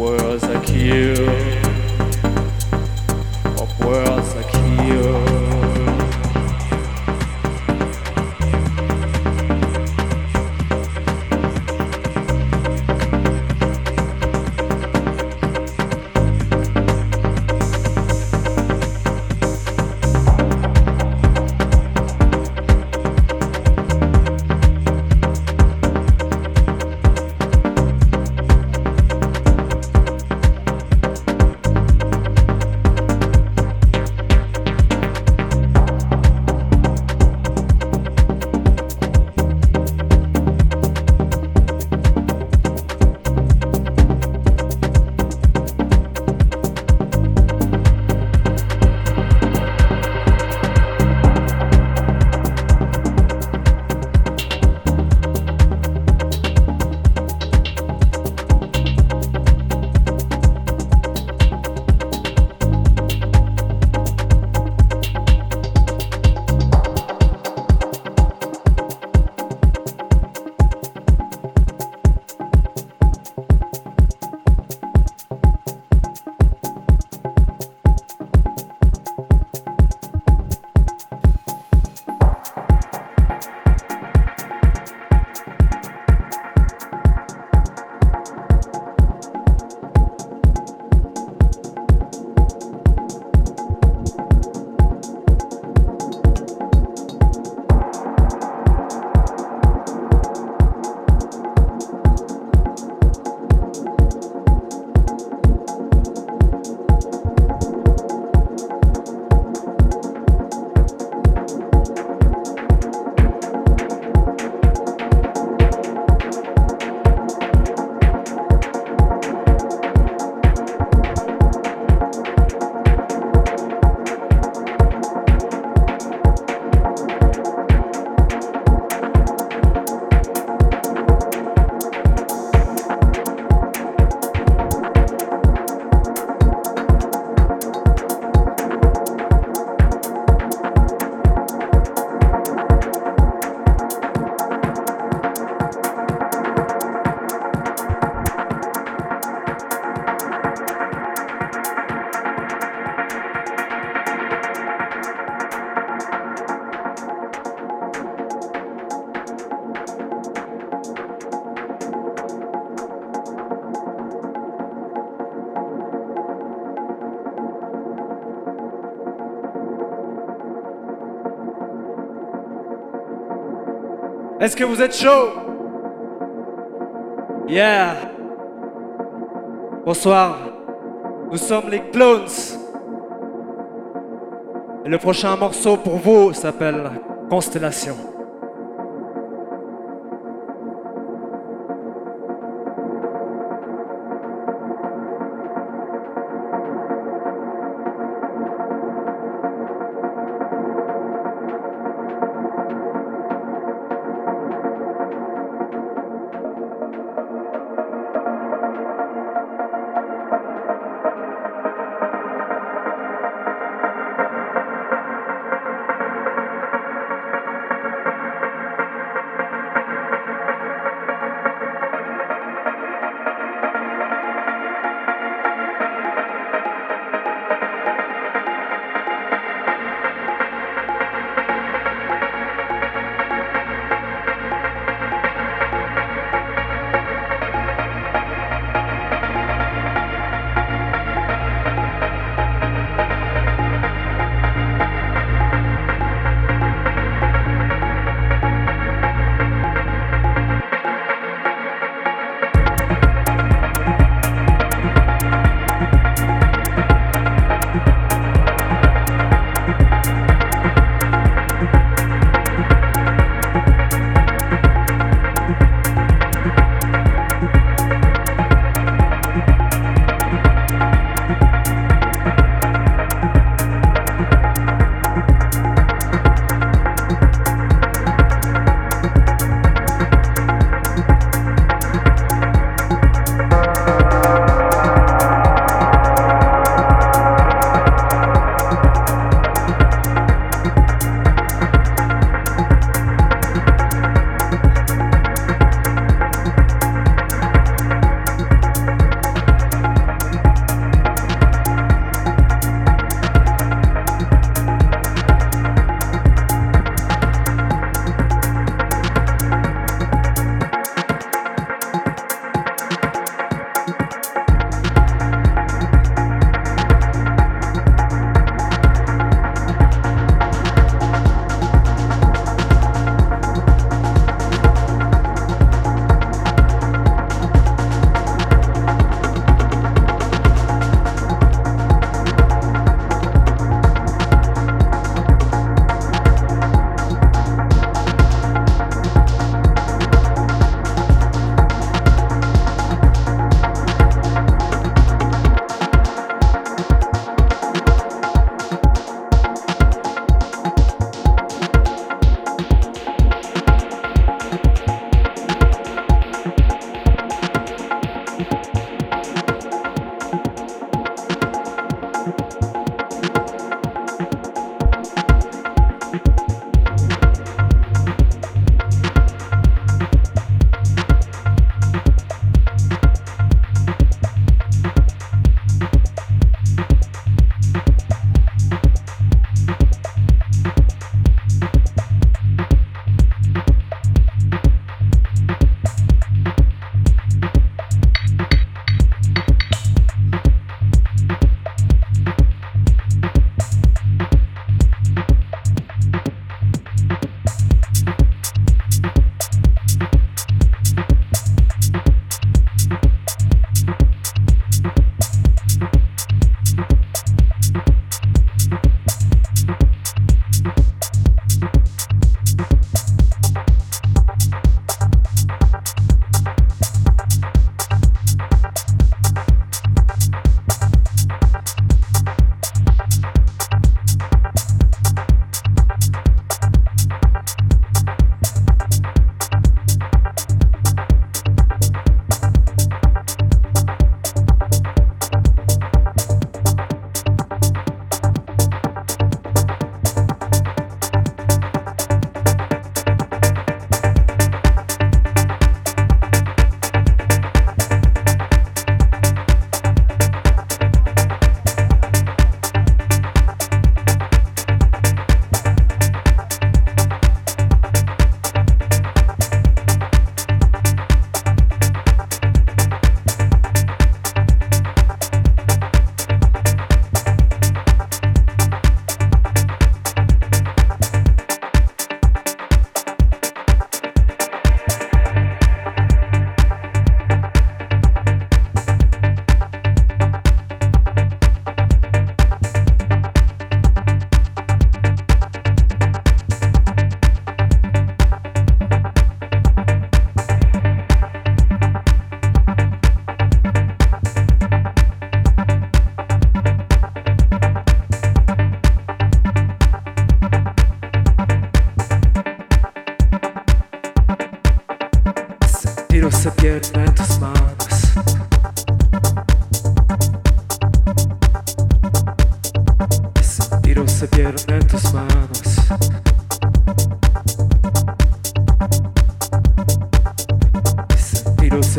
worlds like you. Of worlds Est-ce que vous êtes chaud? Yeah. Bonsoir. Nous sommes les Clones. Et le prochain morceau pour vous s'appelle Constellation.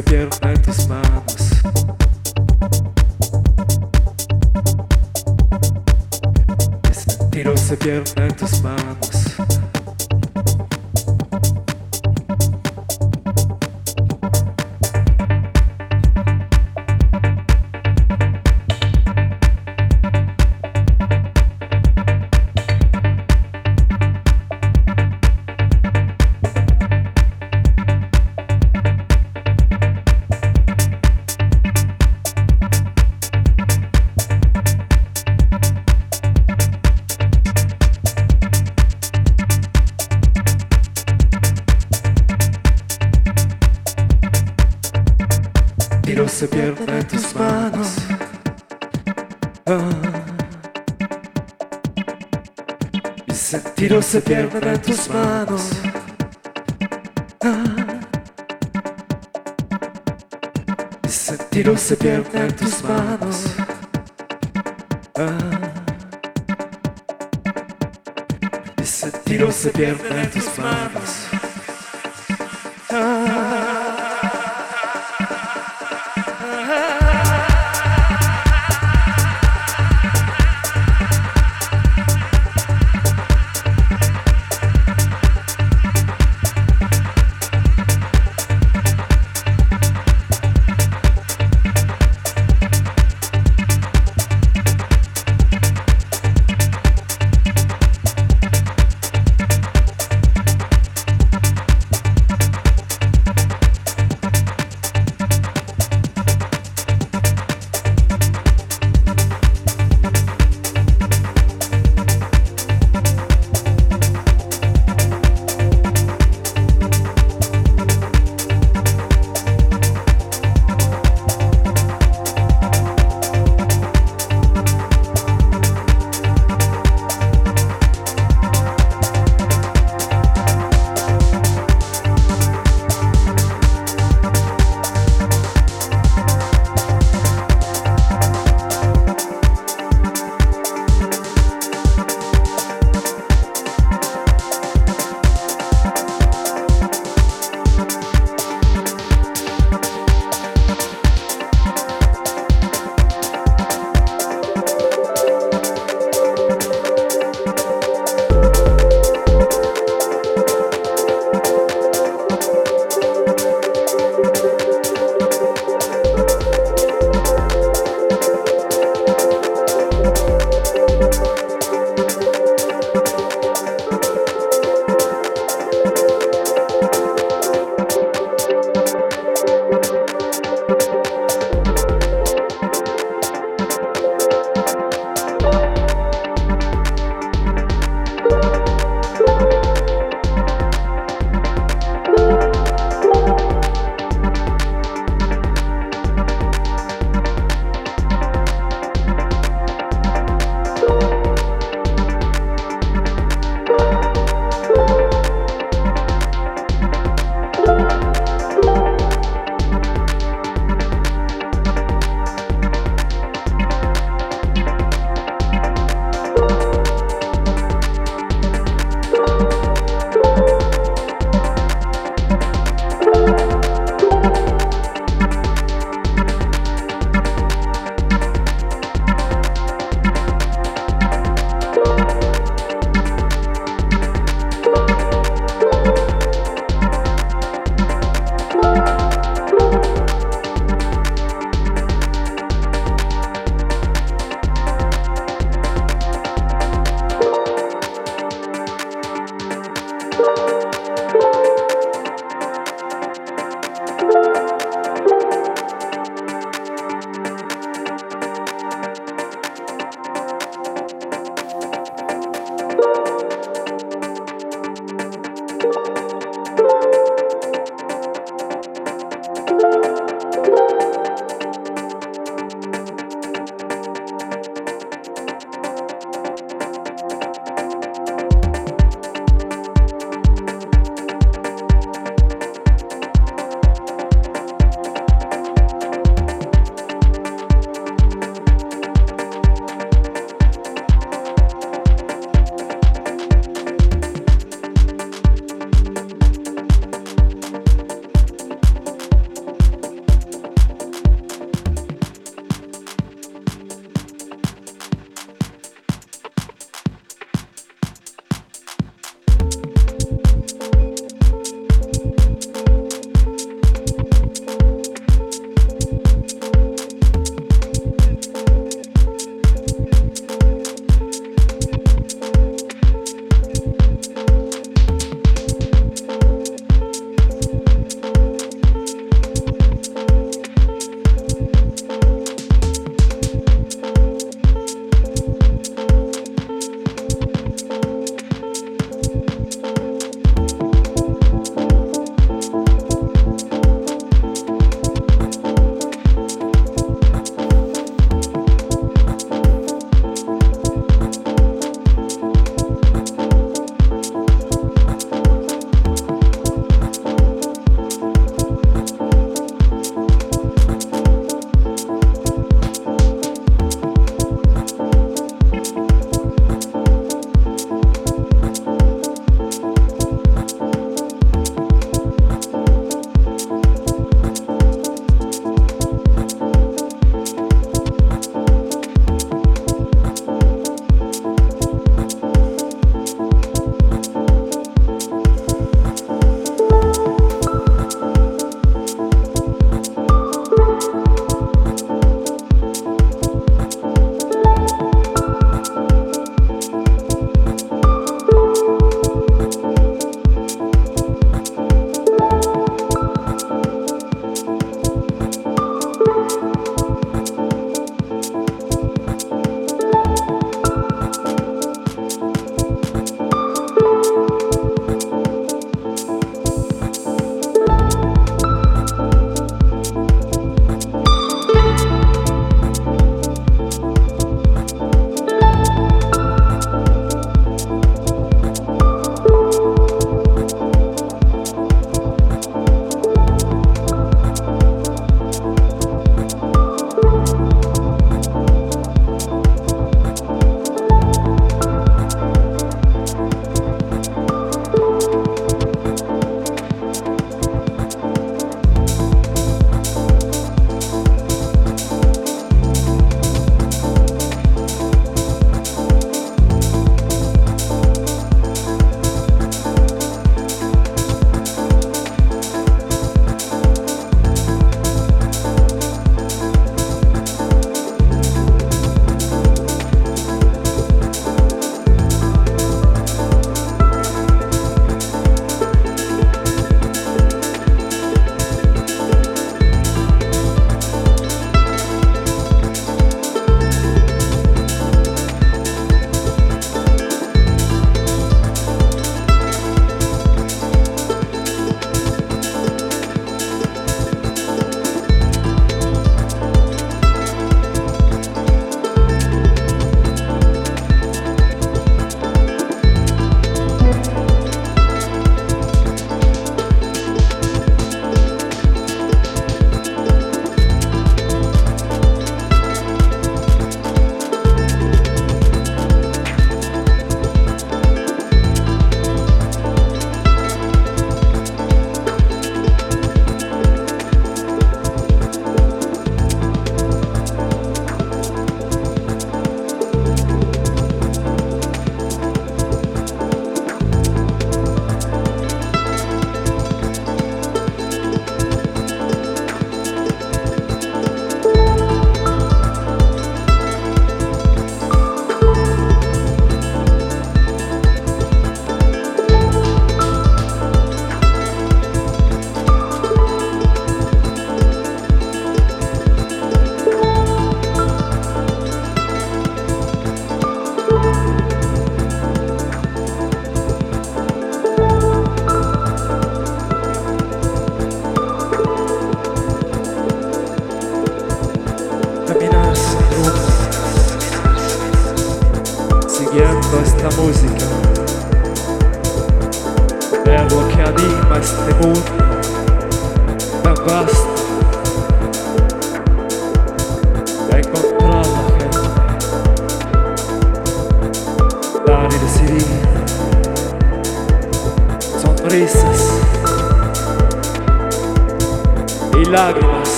se pierda en tus manos. Tiro se pierda en tus manos. se perde na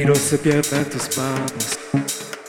e não se sabia tantos planos.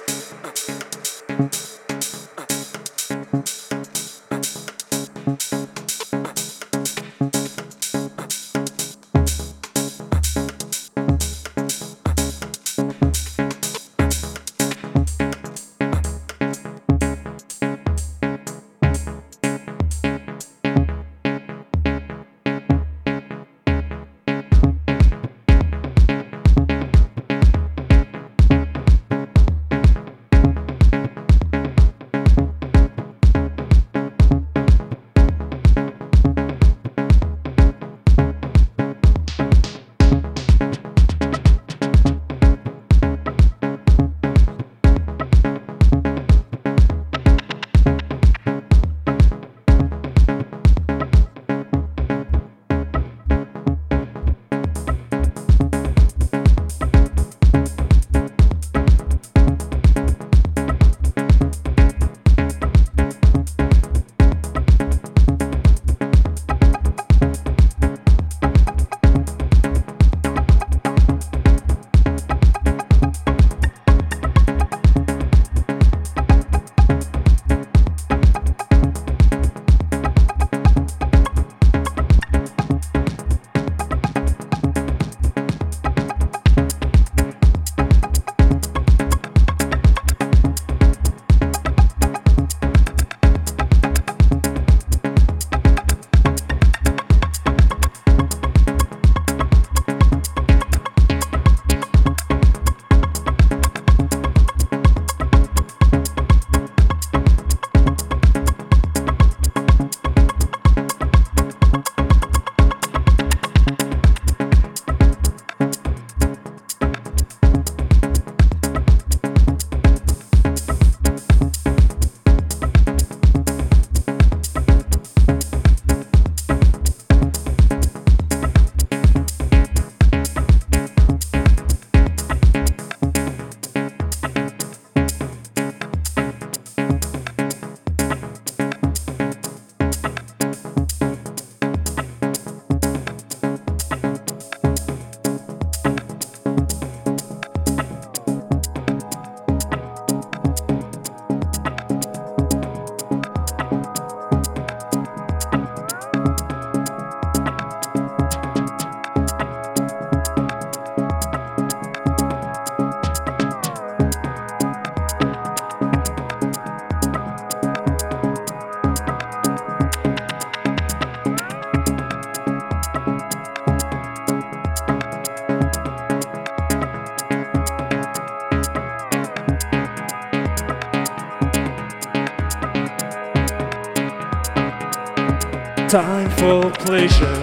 For pleasure,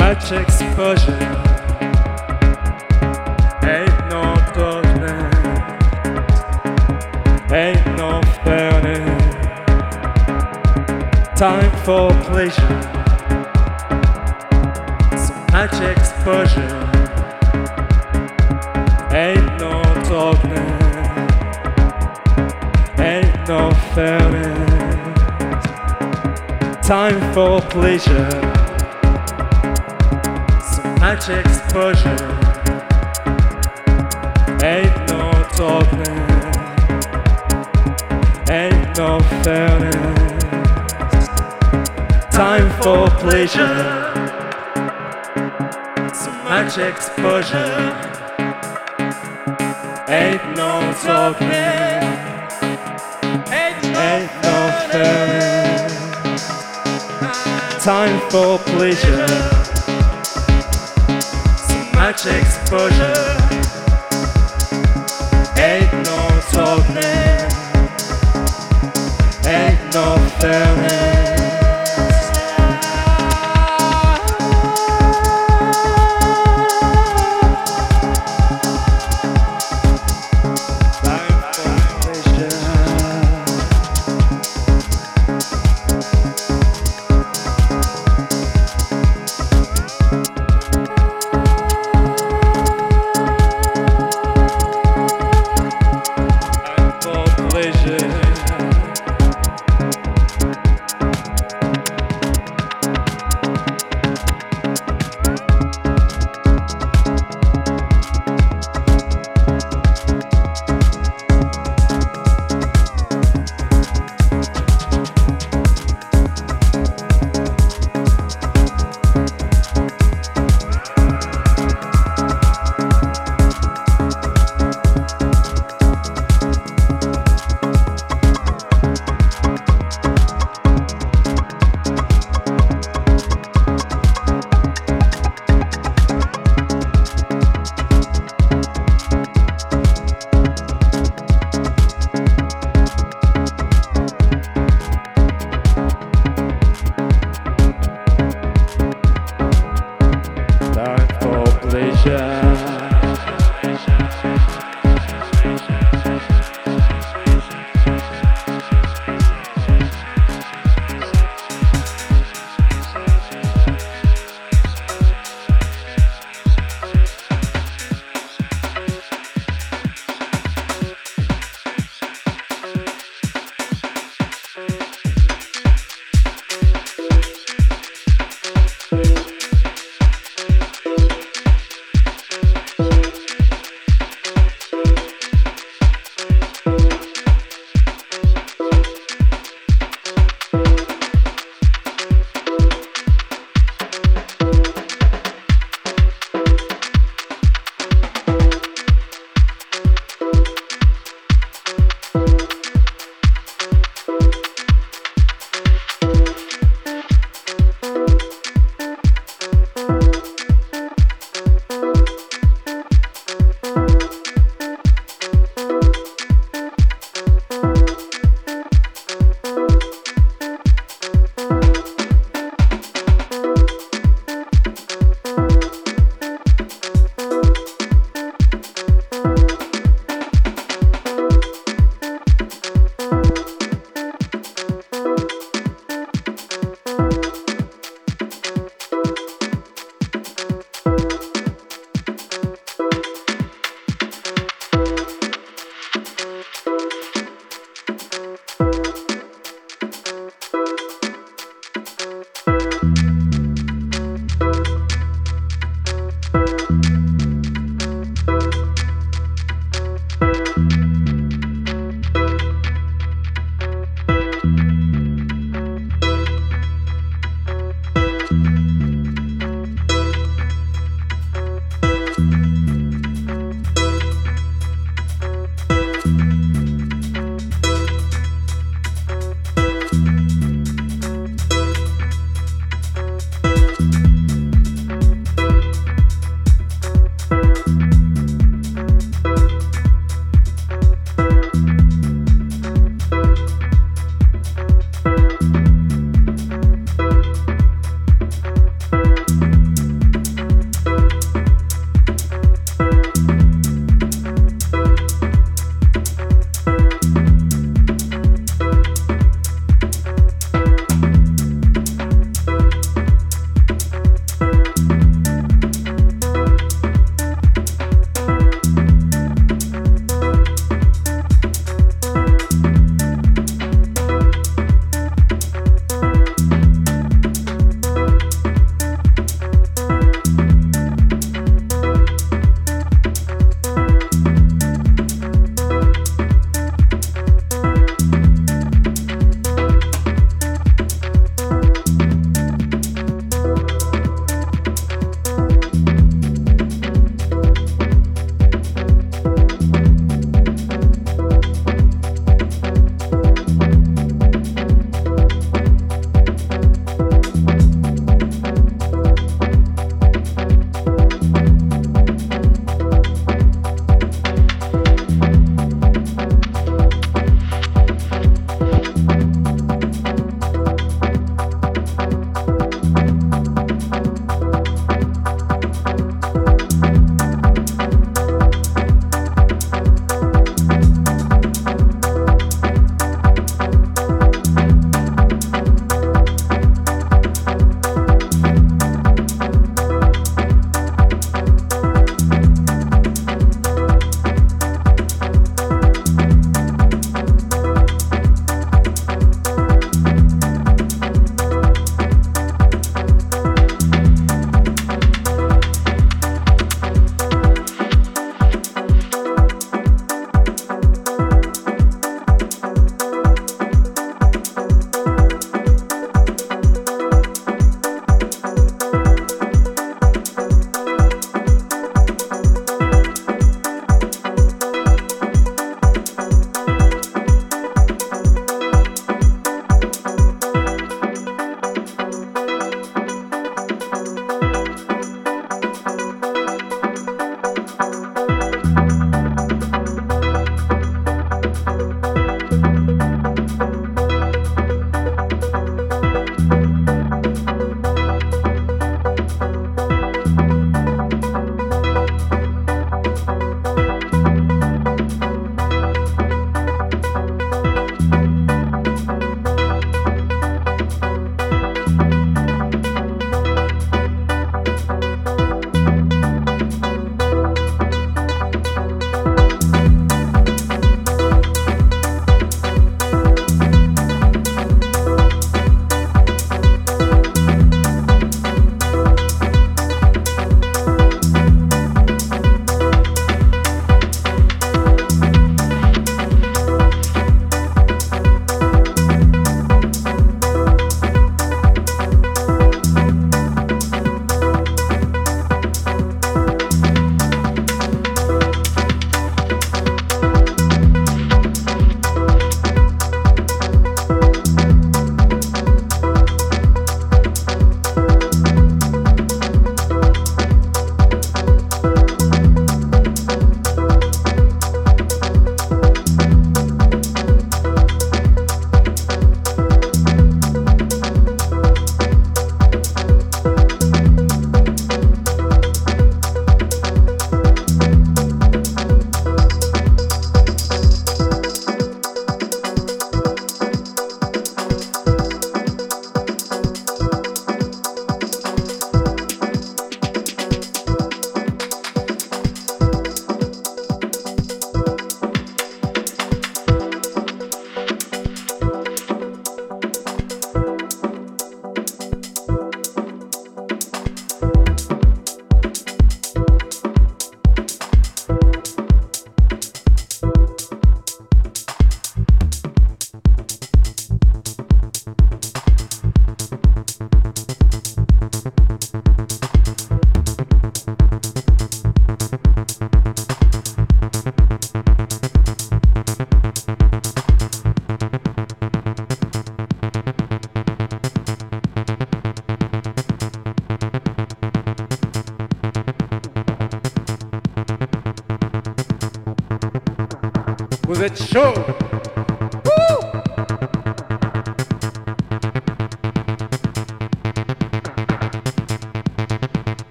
much exposure. Ain't no darkness, ain't no fairness. Time for pleasure, so much exposure. Ain't no darkness, ain't no fairness time for pleasure. So much exposure. Ain't no talking. Ain't no fairness. Time for pleasure. So much exposure. Ain't no talking. Time for pleasure. So much exposure. Ain't no talking. Ain't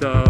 the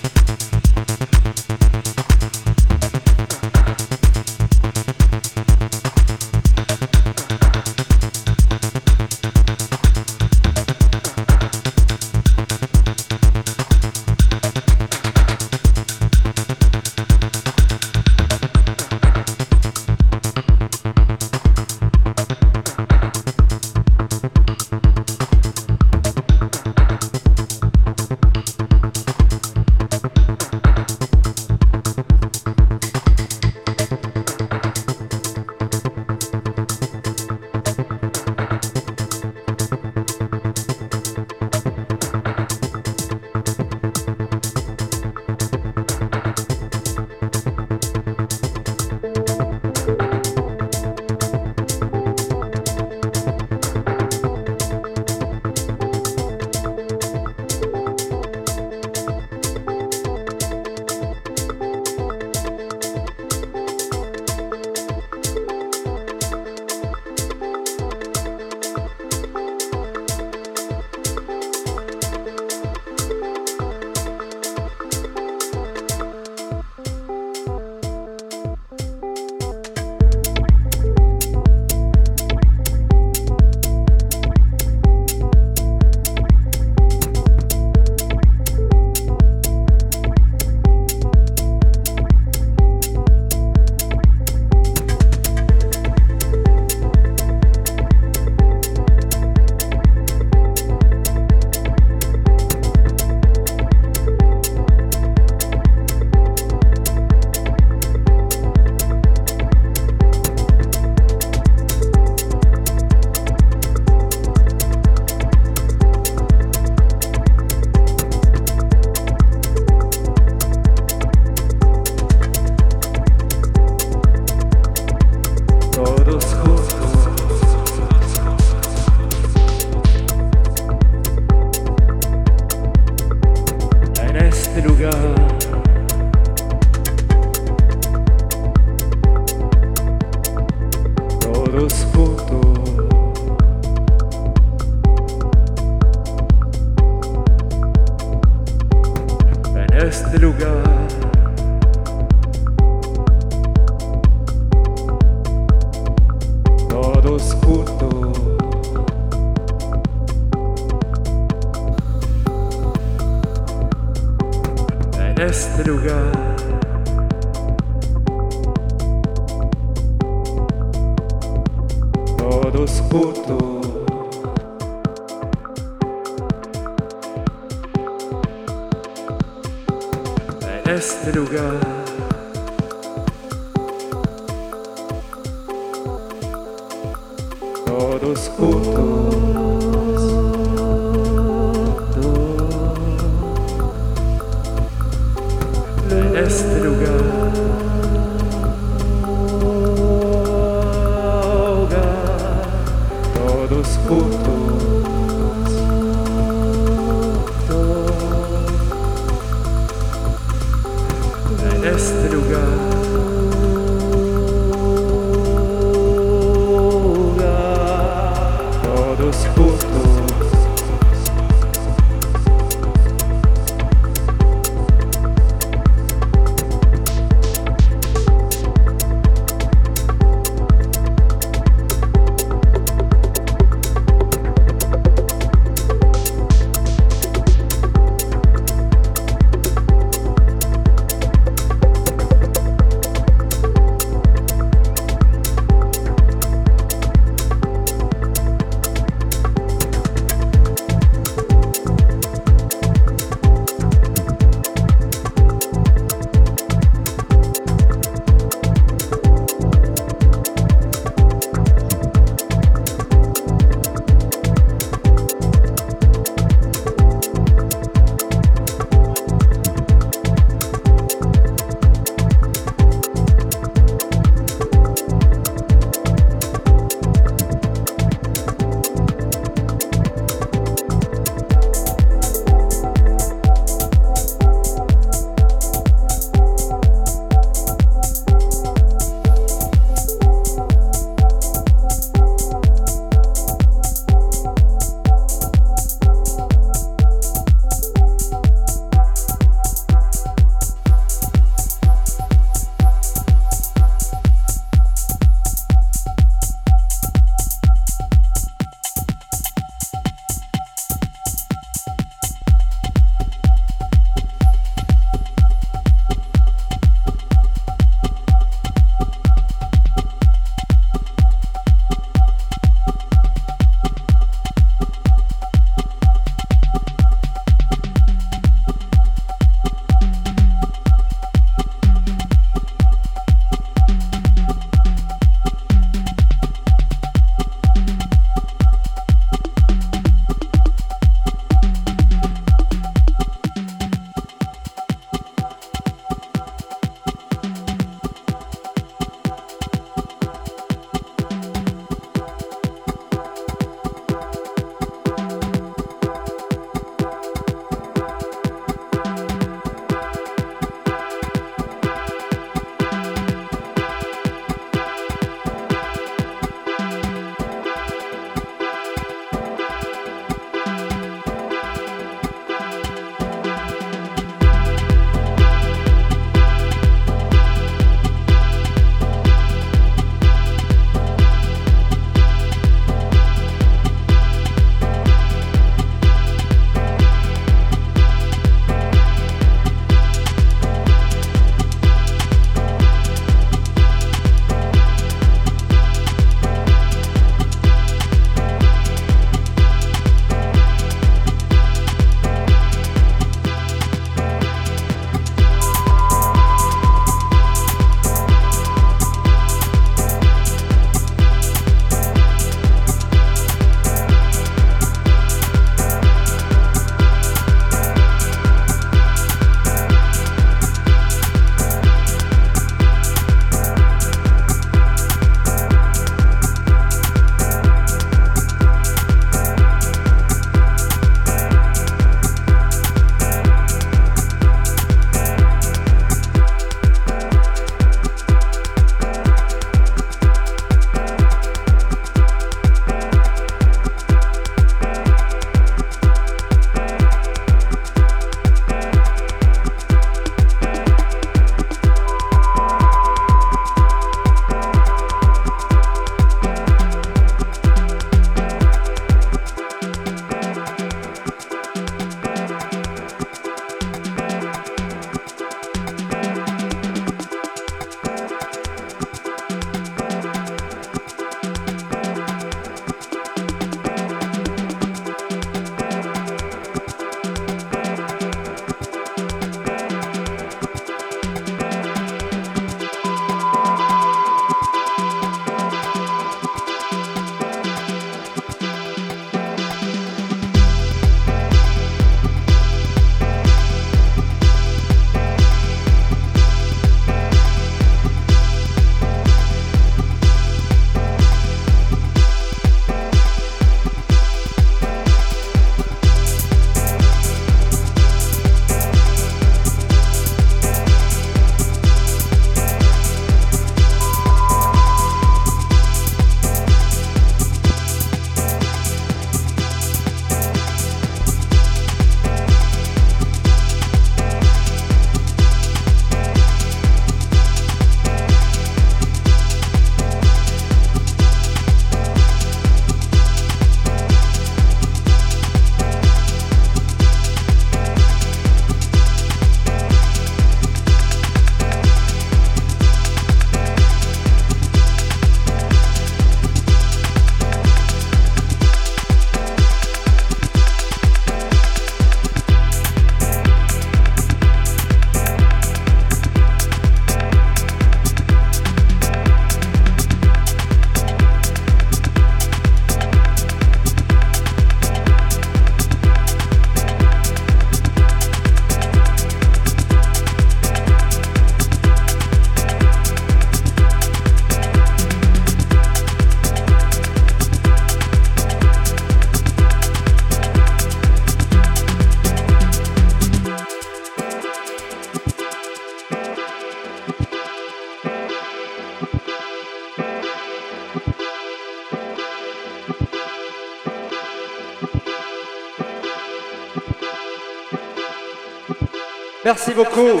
beaucoup.